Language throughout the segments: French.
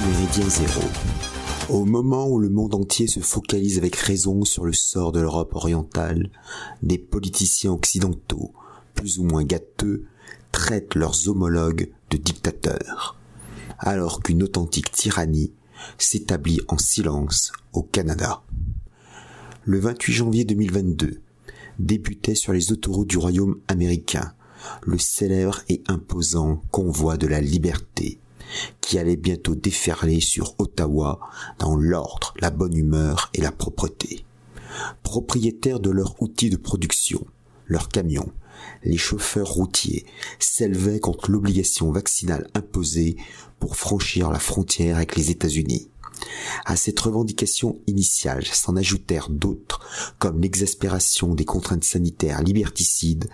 Méridien Zéro, au moment où le monde entier se focalise avec raison sur le sort de l'Europe orientale, des politiciens occidentaux, plus ou moins gâteux, traitent leurs homologues de dictateurs, alors qu'une authentique tyrannie s'établit en silence au Canada. Le 28 janvier 2022 débutait sur les autoroutes du royaume américain le célèbre et imposant convoi de la liberté qui allait bientôt déferler sur Ottawa dans l'ordre, la bonne humeur et la propreté. Propriétaires de leurs outils de production, leurs camions, les chauffeurs routiers s'élevaient contre l'obligation vaccinale imposée pour franchir la frontière avec les États-Unis. À cette revendication initiale s'en ajoutèrent d'autres, comme l'exaspération des contraintes sanitaires liberticides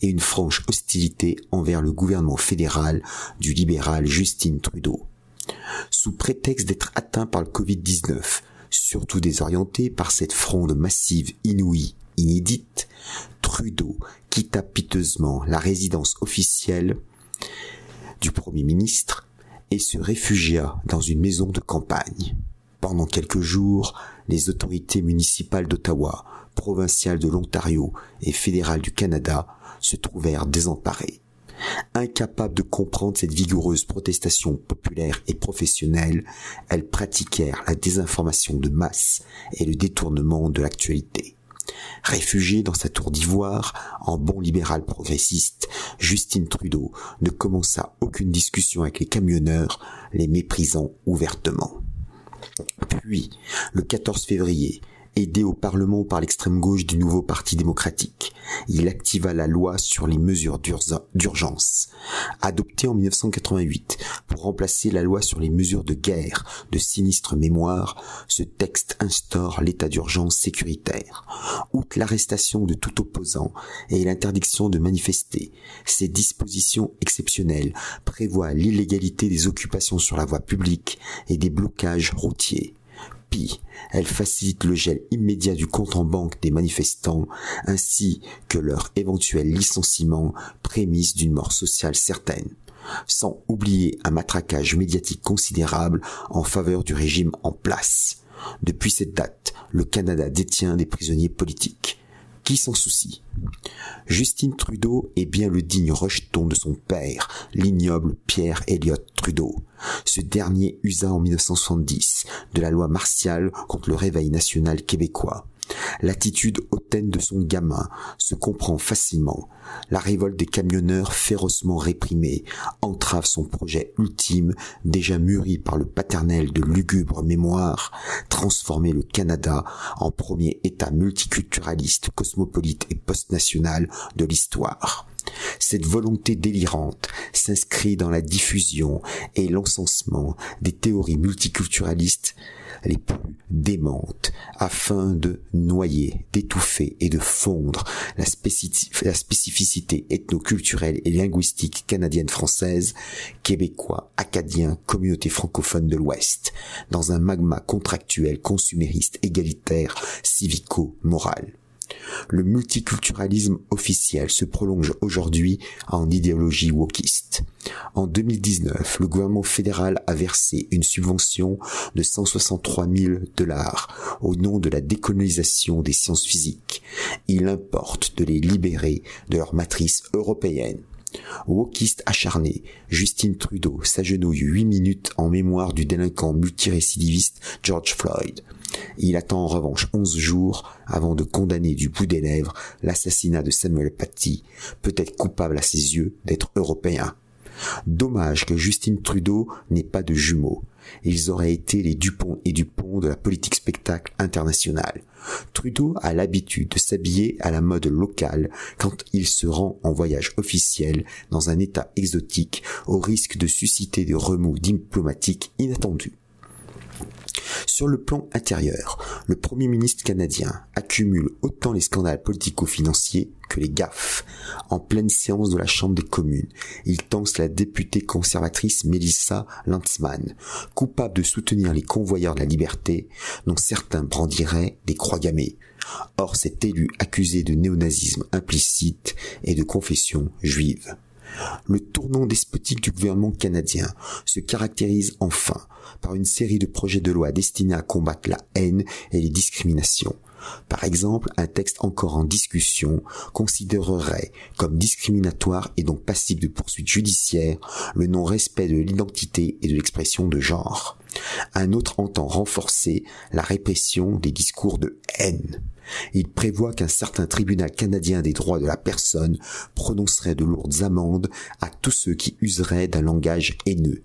et une franche hostilité envers le gouvernement fédéral du libéral Justin Trudeau. Sous prétexte d'être atteint par le Covid-19, surtout désorienté par cette fronde massive inouïe, inédite, Trudeau quitta piteusement la résidence officielle du Premier ministre et se réfugia dans une maison de campagne. Pendant quelques jours, les autorités municipales d'Ottawa, provinciales de l'Ontario et fédérales du Canada se trouvèrent désemparées. Incapables de comprendre cette vigoureuse protestation populaire et professionnelle, elles pratiquèrent la désinformation de masse et le détournement de l'actualité. Réfugié dans sa tour d'ivoire, en bon libéral progressiste, Justine Trudeau ne commença aucune discussion avec les camionneurs, les méprisant ouvertement. Puis, le 14 février, aidé au Parlement par l'extrême gauche du nouveau Parti démocratique. Il activa la loi sur les mesures d'urgence, adoptée en 1988 pour remplacer la loi sur les mesures de guerre de sinistre mémoire. Ce texte instaure l'état d'urgence sécuritaire. Outre l'arrestation de tout opposant et l'interdiction de manifester, ces dispositions exceptionnelles prévoient l'illégalité des occupations sur la voie publique et des blocages routiers. Elle facilite le gel immédiat du compte en banque des manifestants ainsi que leur éventuel licenciement prémisse d'une mort sociale certaine, sans oublier un matraquage médiatique considérable en faveur du régime en place. Depuis cette date, le Canada détient des prisonniers politiques. Qui s'en soucie? Justine Trudeau est bien le digne rejeton de son père, l'ignoble Pierre Elliott Trudeau. Ce dernier usa en 1970 de la loi martiale contre le réveil national québécois. L'attitude hautaine de son gamin se comprend facilement. La révolte des camionneurs férocement réprimée entrave son projet ultime, déjà mûri par le paternel de lugubre mémoire, transformer le Canada en premier État multiculturaliste, cosmopolite et post-national de l'histoire. Cette volonté délirante s'inscrit dans la diffusion et l'encensement des théories multiculturalistes les plus démentes afin de noyer, d'étouffer et de fondre la, spécificité ethnoculturelle et linguistique canadienne-française, québécois, acadien, communauté francophone de l'Ouest, dans un magma contractuel, consumériste, égalitaire, civico-moral. Le multiculturalisme officiel se prolonge aujourd'hui en idéologie wokiste. En 2019, le gouvernement fédéral a versé une subvention de 163 000 dollars au nom de la décolonisation des sciences physiques. Il importe de les libérer de leur matrice européenne. Wokiste acharné, Justine Trudeau s'agenouille huit minutes en mémoire du délinquant multirécidiviste George Floyd. Il attend en revanche onze jours avant de condamner du bout des lèvres l'assassinat de Samuel Paty, peut-être coupable à ses yeux d'être européen. Dommage que Justine Trudeau n'ait pas de jumeaux. Ils auraient été les Dupont et Dupont de la politique spectacle internationale. Trudeau a l'habitude de s'habiller à la mode locale quand il se rend en voyage officiel dans un état exotique au risque de susciter des remous diplomatiques inattendus. Sur le plan intérieur, le Premier ministre canadien accumule autant les scandales politico-financiers que les gaffes. En pleine séance de la Chambre des communes, il tense la députée conservatrice Melissa Lantzmann, coupable de soutenir les convoyeurs de la liberté, dont certains brandiraient des croix gammées. Or, cet élu accusé de néonazisme implicite et de confession juive. Le tournant despotique du gouvernement canadien se caractérise enfin par une série de projets de loi destinés à combattre la haine et les discriminations. Par exemple, un texte encore en discussion considérerait comme discriminatoire et donc passible de poursuites judiciaires le non-respect de l'identité et de l'expression de genre. Un autre entend renforcer la répression des discours de haine. Il prévoit qu'un certain tribunal canadien des droits de la personne prononcerait de lourdes amendes à tous ceux qui useraient d'un langage haineux.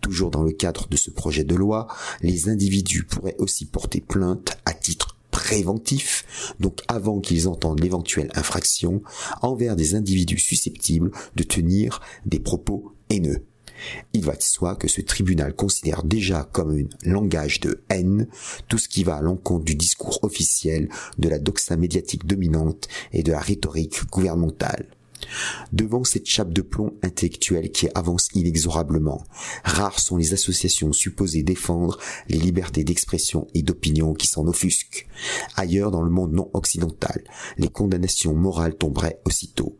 Toujours dans le cadre de ce projet de loi, les individus pourraient aussi porter plainte à titre préventif, donc avant qu'ils entendent l'éventuelle infraction, envers des individus susceptibles de tenir des propos haineux. Il va de soi que ce tribunal considère déjà comme un langage de haine tout ce qui va à l'encontre du discours officiel, de la doxa médiatique dominante et de la rhétorique gouvernementale. Devant cette chape de plomb intellectuelle qui avance inexorablement, rares sont les associations supposées défendre les libertés d'expression et d'opinion qui s'en offusquent. Ailleurs dans le monde non occidental, les condamnations morales tomberaient aussitôt.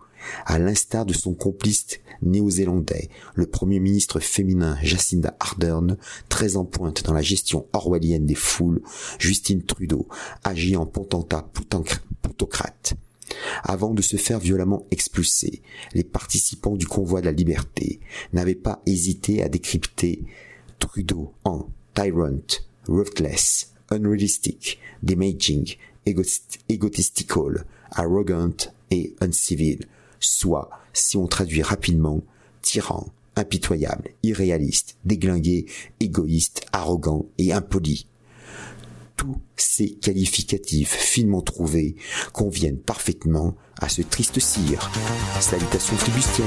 À l'instar de son complice néo-zélandais, le premier ministre féminin Jacinda Ardern, très en pointe dans la gestion orwellienne des foules, Justine Trudeau agit en potentat plutocrate. Avant de se faire violemment expulser, les participants du convoi de la liberté n'avaient pas hésité à décrypter Trudeau en tyrant, ruthless, unrealistic, damaging, egotistical, arrogant et uncivil, soit, si on traduit rapidement, tyran, impitoyable, irréaliste, déglingué, égoïste, arrogant et impoli tous ces qualificatifs finement trouvés conviennent parfaitement à ce triste cire. Salutations flibustières.